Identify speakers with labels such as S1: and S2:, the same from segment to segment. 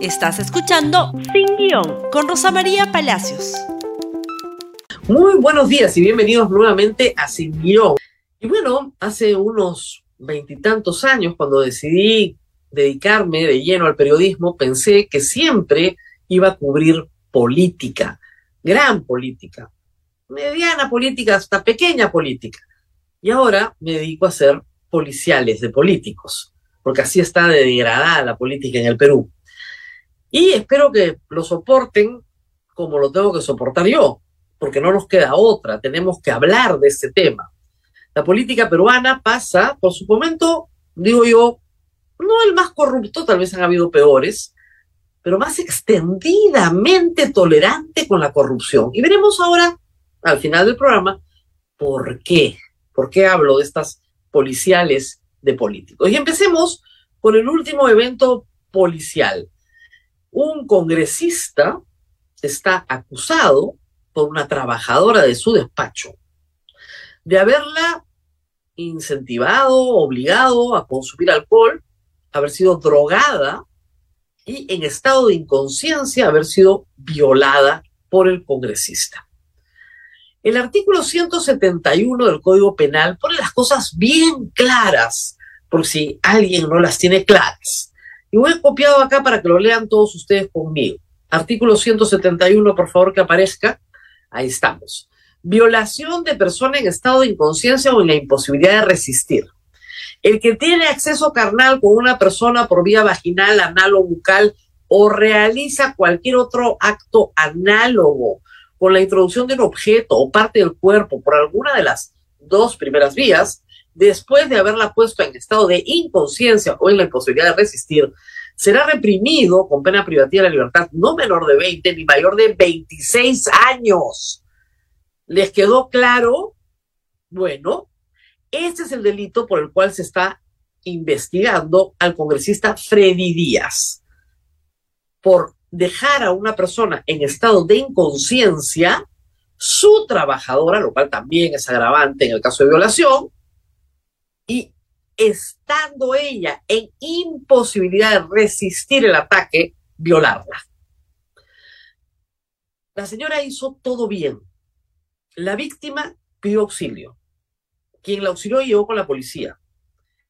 S1: Estás escuchando Sin Guión con Rosa María Palacios.
S2: Muy buenos días y bienvenidos nuevamente a Sin Guión. Y bueno, hace unos veintitantos años, cuando decidí dedicarme de lleno al periodismo, pensé que siempre iba a cubrir política, gran política, mediana política, hasta pequeña política. Y ahora me dedico a hacer policiales de políticos, porque así está degradada la política en el Perú. Y espero que lo soporten como lo tengo que soportar yo, porque no nos queda otra, tenemos que hablar de este tema. La política peruana pasa por su momento, digo yo, no el más corrupto, tal vez han habido peores, pero más extendidamente tolerante con la corrupción. Y veremos ahora, al final del programa, por qué. ¿Por qué hablo de estas policiales de políticos? Y empecemos con el último evento policial un congresista está acusado por una trabajadora de su despacho de haberla incentivado, obligado a consumir alcohol, haber sido drogada y en estado de inconsciencia haber sido violada por el congresista. El artículo 171 del Código Penal pone las cosas bien claras, por si alguien no las tiene claras. Y voy copiado acá para que lo lean todos ustedes conmigo. Artículo 171, por favor, que aparezca. Ahí estamos. Violación de persona en estado de inconsciencia o en la imposibilidad de resistir. El que tiene acceso carnal con una persona por vía vaginal, anal o bucal o realiza cualquier otro acto análogo con la introducción de un objeto o parte del cuerpo por alguna de las dos primeras vías, después de haberla puesto en estado de inconsciencia o en la imposibilidad de resistir, será reprimido con pena privativa de la libertad no menor de 20 ni mayor de 26 años. ¿Les quedó claro? Bueno, este es el delito por el cual se está investigando al congresista Freddy Díaz por dejar a una persona en estado de inconsciencia, su trabajadora, lo cual también es agravante en el caso de violación, estando ella en imposibilidad de resistir el ataque, violarla. La señora hizo todo bien. La víctima pidió auxilio. Quien la auxilió llegó con la policía.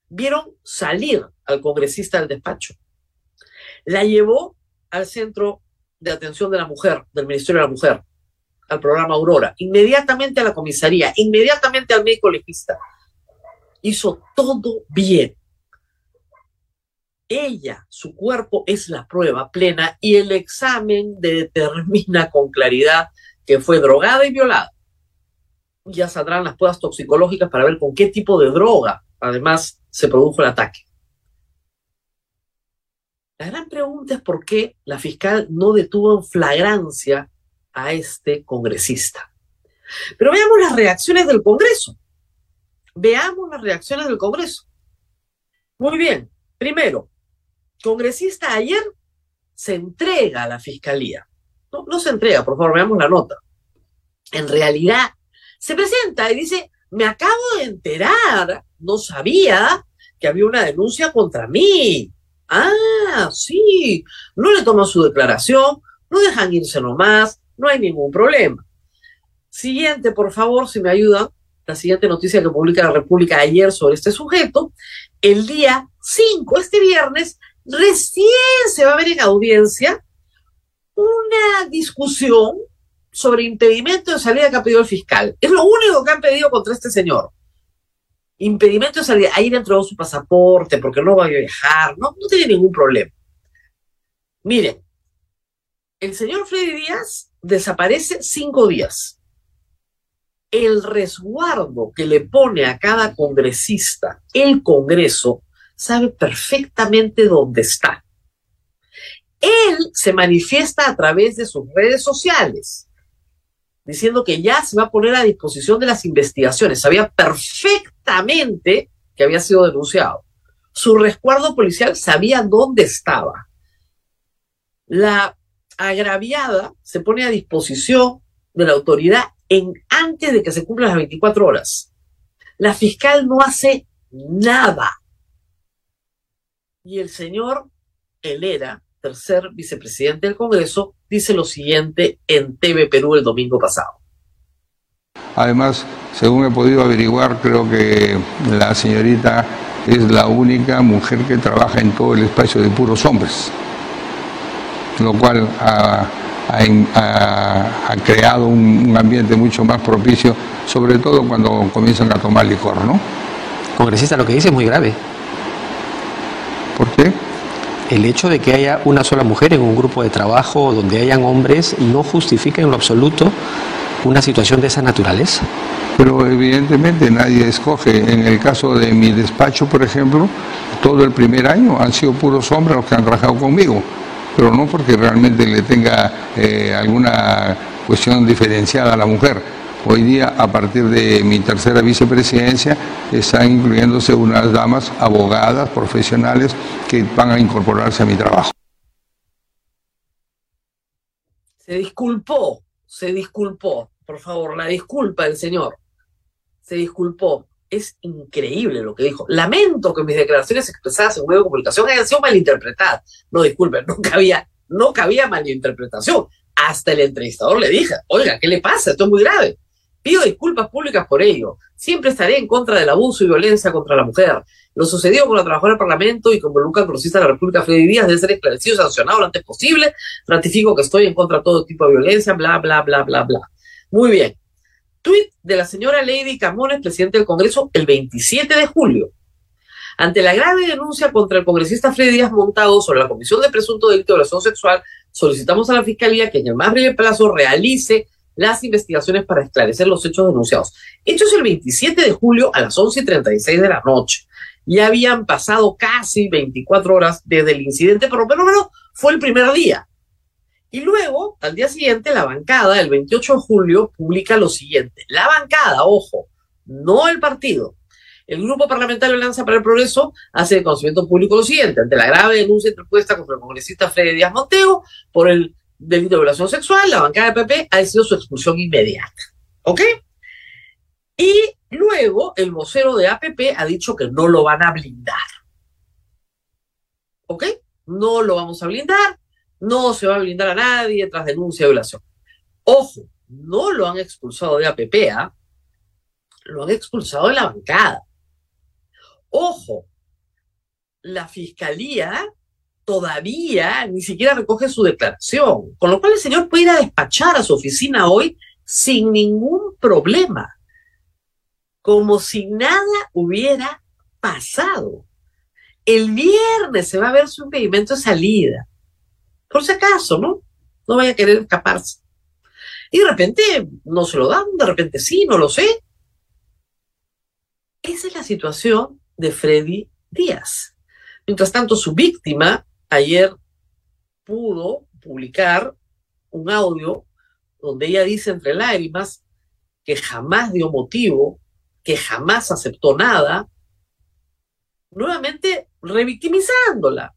S2: Vieron salir al congresista del despacho. La llevó al centro de atención de la mujer, del Ministerio de la Mujer, al programa Aurora, inmediatamente a la comisaría, inmediatamente al médico legista hizo todo bien. Ella, su cuerpo es la prueba plena y el examen determina con claridad que fue drogada y violada. Ya saldrán las pruebas toxicológicas para ver con qué tipo de droga, además, se produjo el ataque. La gran pregunta es por qué la fiscal no detuvo en flagrancia a este congresista. Pero veamos las reacciones del Congreso. Veamos las reacciones del Congreso. Muy bien, primero, congresista ayer se entrega a la fiscalía. No, no se entrega, por favor, veamos la nota. En realidad, se presenta y dice, me acabo de enterar, no sabía que había una denuncia contra mí. Ah, sí, no le toman su declaración, no dejan irse nomás, no hay ningún problema. Siguiente, por favor, si me ayudan la siguiente noticia que publica la República ayer sobre este sujeto, el día 5, este viernes, recién se va a ver en audiencia una discusión sobre impedimento de salida que ha pedido el fiscal. Es lo único que han pedido contra este señor. Impedimento de salida. Ahí le entregó su pasaporte porque no va a viajar. No, no tiene ningún problema. Miren, el señor Freddy Díaz desaparece cinco días el resguardo que le pone a cada congresista el Congreso sabe perfectamente dónde está. Él se manifiesta a través de sus redes sociales, diciendo que ya se va a poner a disposición de las investigaciones. Sabía perfectamente que había sido denunciado. Su resguardo policial sabía dónde estaba. La agraviada se pone a disposición de la autoridad en, antes de que se cumplan las 24 horas. La fiscal no hace nada. Y el señor Helera tercer vicepresidente del Congreso, dice lo siguiente en TV Perú el domingo pasado.
S3: Además, según he podido averiguar, creo que la señorita es la única mujer que trabaja en todo el espacio de puros hombres, lo cual ha, creado un, ambiente mucho más propicio, sobre todo cuando comienzan a tomar licor, ¿no?
S4: Congresista, lo que dice es muy grave.
S3: ¿Por qué?
S4: El hecho de que haya una sola mujer en un grupo de trabajo donde hayan hombres no justifica en lo absoluto una situación de esa naturaleza
S3: pero evidentemente nadie escoge. En el caso de mi despacho, por ejemplo, todo el primer año han sido puros hombres los que han trabajado conmigo, pero no porque realmente le tenga eh, alguna cuestión diferenciada a la mujer. Hoy día, a partir de mi tercera vicepresidencia, están incluyéndose unas damas abogadas, profesionales, que van a incorporarse a mi trabajo.
S2: Se disculpó, se disculpó, por favor, la disculpa del señor se disculpó. Es increíble lo que dijo. Lamento que mis declaraciones expresadas en un medio de comunicación hayan sido malinterpretadas. No, disculpen, no cabía, no cabía malinterpretación. Hasta el entrevistador le dije, oiga, ¿qué le pasa? Esto es muy grave. Pido disculpas públicas por ello. Siempre estaré en contra del abuso y violencia contra la mujer. Lo sucedido con la trabajadora del Parlamento y con Lucas Congresista de la República Freddy Díaz debe ser esclarecido y sancionado lo antes posible. Ratifico que estoy en contra de todo tipo de violencia, bla, bla, bla, bla, bla. Muy bien. Tweet de la señora Lady Camones, presidente del Congreso, el 27 de julio. Ante la grave denuncia contra el congresista Freddy Díaz Montado sobre la comisión de presunto delito de violación sexual, solicitamos a la Fiscalía que en el más breve plazo realice las investigaciones para esclarecer los hechos denunciados. Hechos el 27 de julio a las 11 y 36 de la noche. Ya habían pasado casi 24 horas desde el incidente, pero lo menos fue el primer día. Y luego, al día siguiente, la bancada, el 28 de julio, publica lo siguiente. La bancada, ojo, no el partido. El Grupo Parlamentario Lanza para el Progreso hace de conocimiento público lo siguiente. Ante la grave denuncia interpuesta contra el congresista Freddy Díaz Montego por el delito de violación sexual, la bancada de PP ha decidido su expulsión inmediata. ¿Ok? Y luego el vocero de APP ha dicho que no lo van a blindar. ¿Ok? No lo vamos a blindar no se va a blindar a nadie tras denuncia de violación. Ojo, no lo han expulsado de APP, ¿ah? lo han expulsado de la bancada. Ojo, la fiscalía todavía ni siquiera recoge su declaración, con lo cual el señor puede ir a despachar a su oficina hoy sin ningún problema, como si nada hubiera pasado. El viernes se va a ver su impedimento de salida por si acaso, ¿no? No vaya a querer escaparse. Y de repente no se lo dan, de repente sí, no lo sé. Esa es la situación de Freddy Díaz. Mientras tanto, su víctima ayer pudo publicar un audio donde ella dice entre lágrimas que jamás dio motivo, que jamás aceptó nada, nuevamente revictimizándola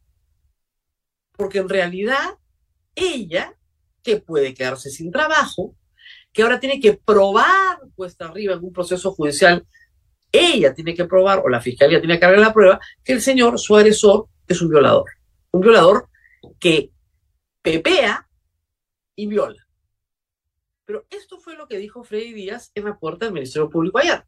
S2: porque en realidad ella, que puede quedarse sin trabajo, que ahora tiene que probar cuesta arriba en un proceso judicial, ella tiene que probar, o la fiscalía tiene que cargar la prueba, que el señor, su agresor, es un violador. Un violador que pepea y viola. Pero esto fue lo que dijo Freddy Díaz en la puerta del Ministerio Público ayer.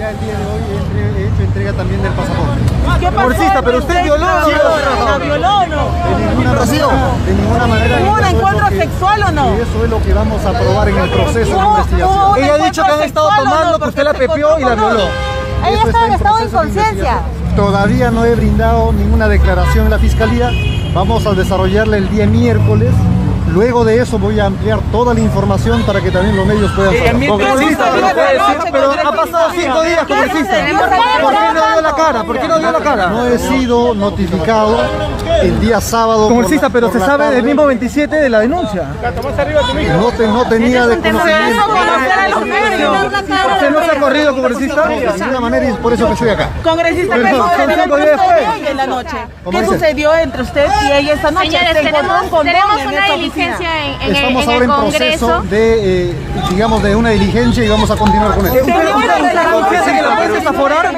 S5: ya el día de hoy he hecho entrega también del pasaporte.
S6: ¿Qué pasó? pero usted violó. ¿La violó o no?
S5: De ninguna, de ninguna manera.
S6: ¿Hubo un encuentro sexual o no?
S5: Y eso es lo que vamos a probar en el proceso de investigación.
S6: Ella ha dicho que han estado tomando, que usted la pepió y la violó.
S7: Ella está en estado de inconsciencia.
S5: Todavía no he brindado ninguna declaración en la fiscalía. Vamos a desarrollarla el día miércoles Luego de eso voy a ampliar toda la información para que también los medios puedan saber.
S6: pero ha pasado cinco días, congresista. ¿Por qué no dio la cara? ¿Por qué no dio la cara?
S5: No he sido notificado el día sábado.
S6: Congresista, pero se sabe del mismo 27 de la denuncia.
S5: No, te, no tenía de conocimiento.
S6: ¿Usted no se ha corrido, congresista?
S5: De ninguna manera y por eso que estoy acá.
S6: Congresista, ¿qué en la noche? ¿Qué sucedió entre usted y ella esta noche?
S7: Señores, tenemos una diligencia
S5: Estamos ahora en, proceso de, eh, digamos, de una diligencia y vamos a continuar con esto.
S6: ¿Usted, consciente que lo pueden desaforar?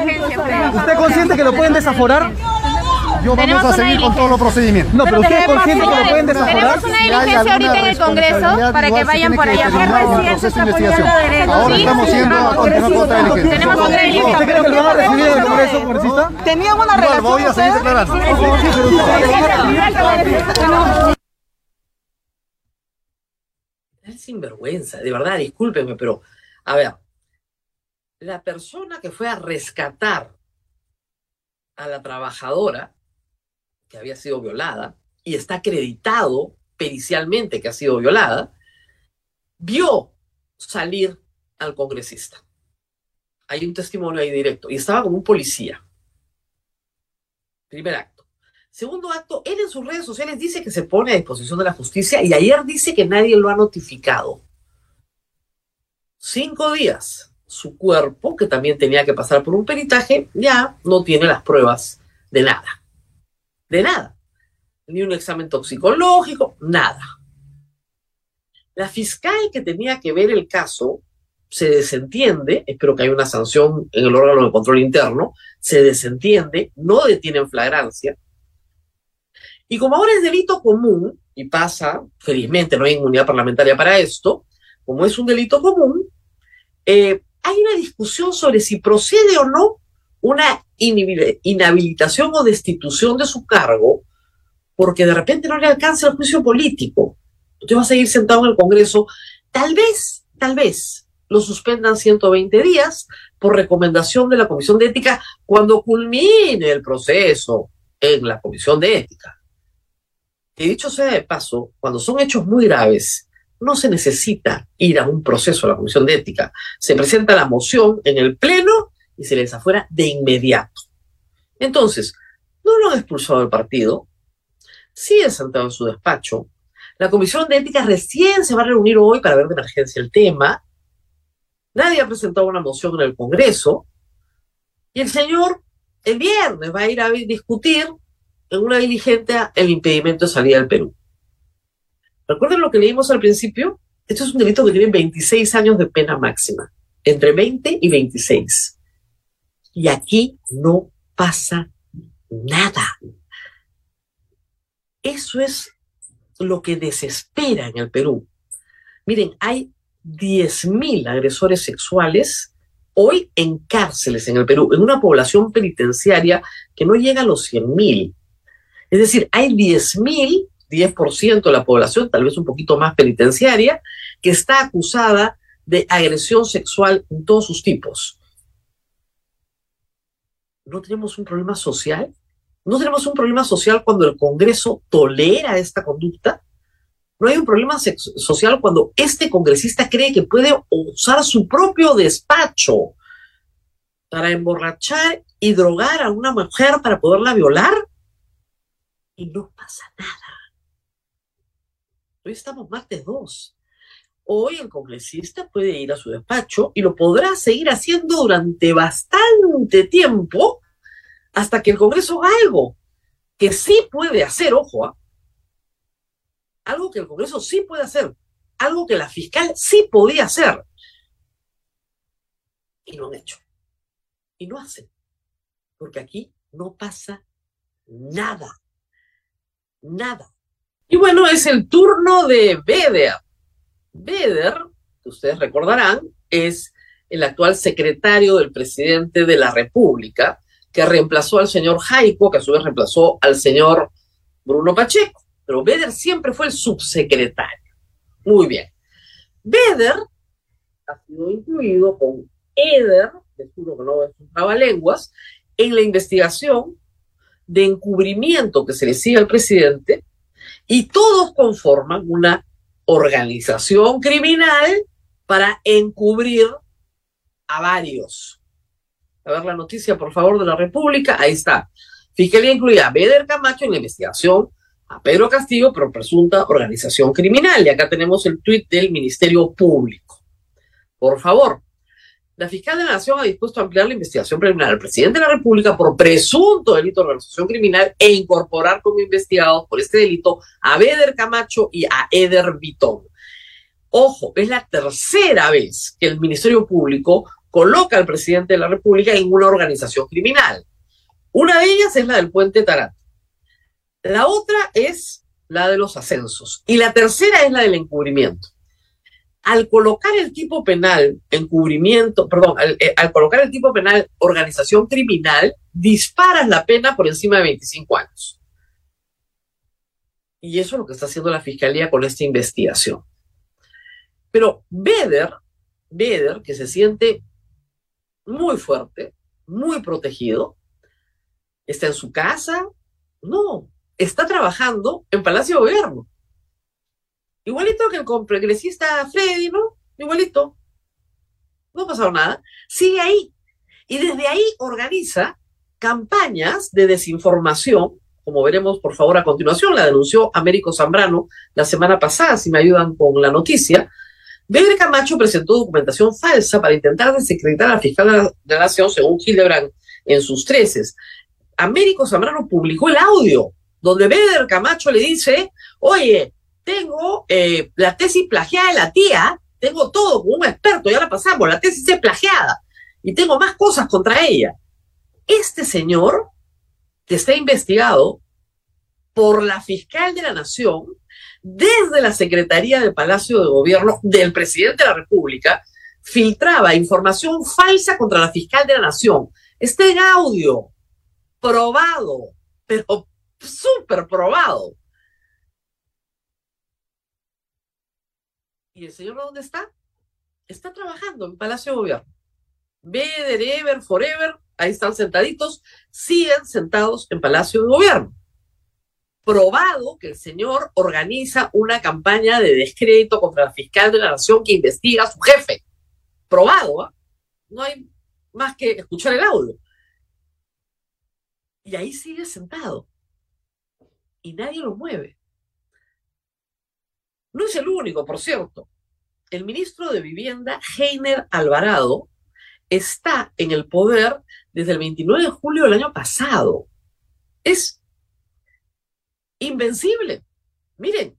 S6: ¿Usted consciente que lo pueden desaforar?
S5: Yo vamos a seguir con todos los procedimientos.
S6: No, pero, usted es consciente que lo pueden desaforar.
S7: Tenemos una diligencia ahorita en el Congreso para que vayan por allá.
S5: Recién se está poniendo derecho. Ahora estamos con otra diligencia.
S7: Tenemos otra diligencia.
S6: ¿Usted cree que lo van a recibir en el Congreso, congresista?
S7: Teníamos una relación.
S5: voy a seguir declarando.
S2: Es sinvergüenza, de verdad, discúlpenme, pero a ver, la persona que fue a rescatar a la trabajadora que había sido violada y está acreditado pericialmente que ha sido violada, vio salir al congresista. Hay un testimonio ahí directo y estaba como un policía. Primer acto. Segundo acto, él en sus redes sociales dice que se pone a disposición de la justicia y ayer dice que nadie lo ha notificado. Cinco días. Su cuerpo, que también tenía que pasar por un peritaje, ya no tiene las pruebas de nada. De nada. Ni un examen toxicológico, nada. La fiscal que tenía que ver el caso se desentiende, espero que haya una sanción en el órgano de control interno, se desentiende, no detiene en flagrancia, y como ahora es delito común, y pasa, felizmente no hay inmunidad parlamentaria para esto, como es un delito común, eh, hay una discusión sobre si procede o no una inhabilitación o destitución de su cargo, porque de repente no le alcanza el juicio político. Usted va a seguir sentado en el Congreso, tal vez, tal vez lo suspendan 120 días por recomendación de la Comisión de Ética cuando culmine el proceso en la Comisión de Ética. Y dicho sea de paso, cuando son hechos muy graves, no se necesita ir a un proceso a la Comisión de Ética. Se presenta la moción en el Pleno y se les afuera de inmediato. Entonces, no lo han expulsado del partido, sigue sentado en su despacho. La Comisión de Ética recién se va a reunir hoy para ver de emergencia el tema. Nadie ha presentado una moción en el Congreso. Y el señor el viernes va a ir a discutir en una diligencia el impedimento de salida del Perú. ¿Recuerden lo que leímos al principio? Esto es un delito que tiene 26 años de pena máxima, entre 20 y 26. Y aquí no pasa nada. Eso es lo que desespera en el Perú. Miren, hay 10.000 agresores sexuales hoy en cárceles en el Perú, en una población penitenciaria que no llega a los 100.000. Es decir, hay 10.000, 10% de la población, tal vez un poquito más penitenciaria, que está acusada de agresión sexual en todos sus tipos. ¿No tenemos un problema social? ¿No tenemos un problema social cuando el Congreso tolera esta conducta? ¿No hay un problema social cuando este congresista cree que puede usar su propio despacho para emborrachar y drogar a una mujer para poderla violar? y no pasa nada. Hoy estamos martes 2. Hoy el congresista puede ir a su despacho y lo podrá seguir haciendo durante bastante tiempo hasta que el Congreso haga algo que sí puede hacer, ojo, ¿ah? algo que el Congreso sí puede hacer, algo que la fiscal sí podía hacer. Y no han hecho. Y no hacen. Porque aquí no pasa nada nada. Y bueno, es el turno de Beder. Beder, que ustedes recordarán, es el actual secretario del presidente de la República, que reemplazó al señor Jaico, que a su vez reemplazó al señor Bruno Pacheco. Pero Beder siempre fue el subsecretario. Muy bien. Beder ha sido incluido con Eder, que juro que no es un trabalenguas, en la investigación de encubrimiento que se le sigue al presidente y todos conforman una organización criminal para encubrir a varios. A ver la noticia, por favor, de la República. Ahí está. Fiscalía incluye a Beder Camacho en la investigación, a Pedro Castillo por presunta organización criminal. Y acá tenemos el tuit del Ministerio Público. Por favor, la fiscal de la Nación ha dispuesto a ampliar la investigación preliminar al presidente de la República por presunto delito de organización criminal e incorporar como investigados por este delito a Beder Camacho y a Eder Vitón. Ojo, es la tercera vez que el Ministerio Público coloca al presidente de la República en una organización criminal. Una de ellas es la del puente Tarata. La otra es la de los ascensos. Y la tercera es la del encubrimiento. Al colocar el tipo penal encubrimiento, perdón, al, eh, al, colocar el tipo penal organización criminal, disparas la pena por encima de 25 años. Y eso es lo que está haciendo la fiscalía con esta investigación. Pero Beder, Beder, que se siente muy fuerte, muy protegido, está en su casa, no, está trabajando en Palacio de Gobierno. Igualito que el congresista Freddy, ¿no? Igualito. No ha pasado nada. Sigue ahí. Y desde ahí organiza campañas de desinformación, como veremos por favor a continuación, la denunció Américo Zambrano la semana pasada, si me ayudan con la noticia. Bedre Camacho presentó documentación falsa para intentar desacreditar a la fiscal de la Nación, según Hildebrand, en sus treces. Américo Zambrano publicó el audio donde Beder Camacho le dice, oye, tengo eh, la tesis plagiada de la tía, tengo todo como un experto, ya la pasamos, la tesis es plagiada y tengo más cosas contra ella. Este señor, que está investigado por la fiscal de la Nación, desde la Secretaría del Palacio de Gobierno del presidente de la República, filtraba información falsa contra la fiscal de la Nación. Está en audio, probado, pero súper probado. ¿Y el señor dónde está? Está trabajando en Palacio de Gobierno. Beder, Ever, Forever, ahí están sentaditos, siguen sentados en Palacio de Gobierno. Probado que el señor organiza una campaña de descrédito contra la fiscal de la nación que investiga a su jefe. Probado, ¿eh? no hay más que escuchar el audio. Y ahí sigue sentado y nadie lo mueve. No es el único, por cierto. El ministro de Vivienda, Heiner Alvarado, está en el poder desde el 29 de julio del año pasado. Es invencible. Miren,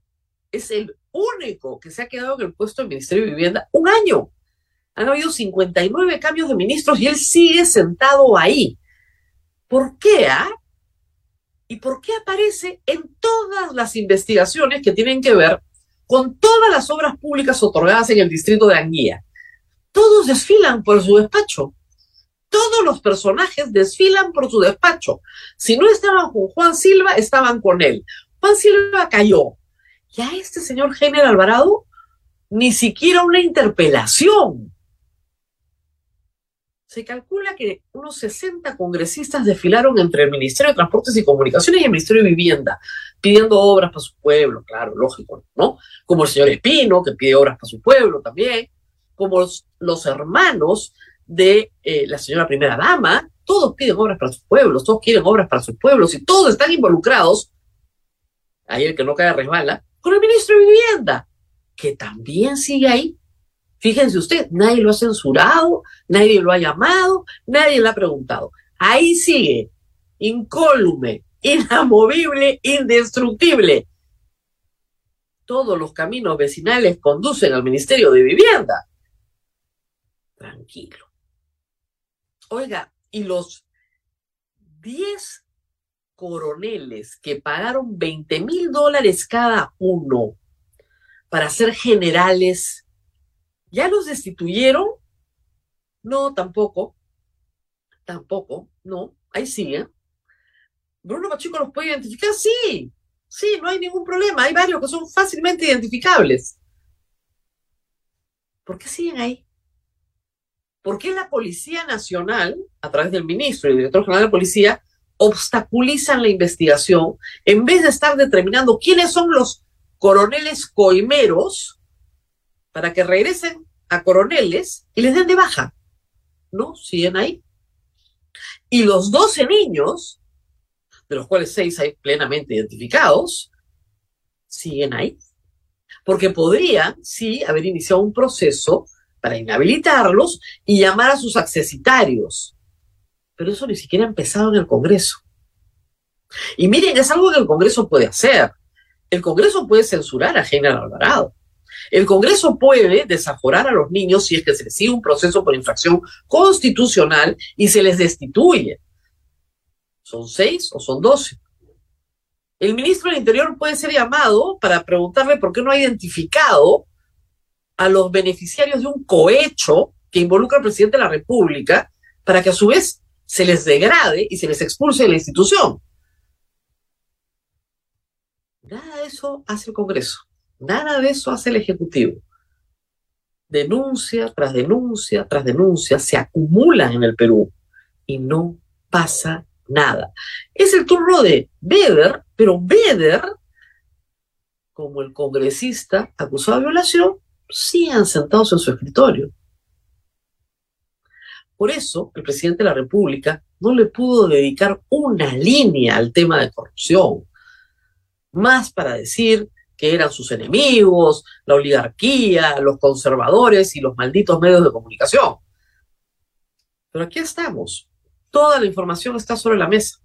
S2: es el único que se ha quedado en el puesto del Ministerio de Vivienda un año. Han habido 59 cambios de ministros y él sigue sentado ahí. ¿Por qué? Ah? ¿Y por qué aparece en todas las investigaciones que tienen que ver con todas las obras públicas otorgadas en el distrito de Anguía? Todos desfilan por su despacho. Todos los personajes desfilan por su despacho. Si no estaban con Juan Silva, estaban con él. Juan Silva cayó. Y a este señor General Alvarado ni siquiera una interpelación. Se calcula que unos 60 congresistas desfilaron entre el Ministerio de Transportes y Comunicaciones y el Ministerio de Vivienda, pidiendo obras para su pueblo, claro, lógico, ¿no? Como el señor Espino, que pide obras para su pueblo también, como los, hermanos de eh, la señora primera dama, todos piden obras para sus pueblos, todos quieren obras para sus pueblos y todos están involucrados, ahí el que no cae resbala, con el ministro de Vivienda, que también sigue ahí Fíjense usted, nadie lo ha censurado, nadie lo ha llamado, nadie le ha preguntado. Ahí sigue, incólume, inamovible, indestructible. Todos los caminos vecinales conducen al Ministerio de Vivienda. Tranquilo. Oiga, y los 10 coroneles que pagaron 20 mil dólares cada uno para ser generales ¿Ya los destituyeron? No, tampoco. Tampoco, no. Ahí siguen. ¿Bruno Pacheco los puede identificar? Sí, sí, no hay ningún problema. Hay varios que son fácilmente identificables. ¿Por qué siguen ahí? ¿Por qué la Policía Nacional, a través del ministro y el director general de la Policía, obstaculizan la investigación en vez de estar determinando quiénes son los coroneles coimeros para que regresen a coroneles y les den de baja. ¿No? Siguen ahí. Y los 12 niños, de los cuales seis hay plenamente identificados, siguen ahí. Porque podrían, sí, haber iniciado un proceso para inhabilitarlos y llamar a sus accesitarios. Pero eso ni siquiera ha empezado en el Congreso. Y miren, es algo que el Congreso puede hacer. El Congreso puede censurar a General Alvarado. El Congreso puede desaforar a los niños si es que se les sigue un proceso por infracción constitucional y se les destituye. ¿Son seis o son doce? el ministro del Interior puede ser llamado para preguntarle por qué no ha identificado a los beneficiarios de un cohecho que involucra al presidente de la República para que a su vez se les degrade y se les expulse de la institución. Nada de eso hace el Congreso, nada de eso hace el Ejecutivo. Denuncia tras denuncia tras denuncia se acumulan en el Perú y no pasa nada. Es el turno de Beder, pero Beder, como el congresista acusado de violación, siguen sentados en su escritorio. Por eso, el presidente de la República no le pudo dedicar una línea al tema de corrupción, más para decir que eran sus enemigos, la oligarquía, los conservadores y los malditos medios de comunicación. Pero aquí estamos. Toda la información está sobre la mesa.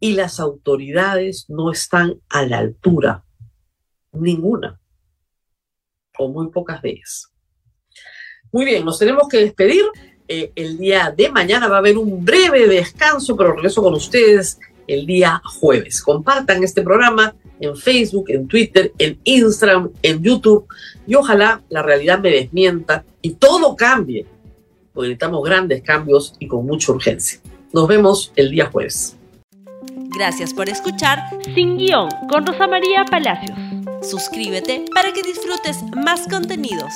S2: Y las autoridades no están a la altura. Ninguna o muy pocas veces. Muy bien, nos tenemos que despedir. Eh, el día de mañana va a haber un breve descanso, pero regreso con ustedes el día jueves. Compartan este programa en Facebook, en Twitter, en Instagram, en YouTube y ojalá la realidad me desmienta y todo cambie, necesitamos grandes cambios y con mucha urgencia. Nos vemos el día jueves.
S1: Gracias por escuchar Sin Guión con Rosa María Palacios. Suscríbete para que disfrutes más contenidos.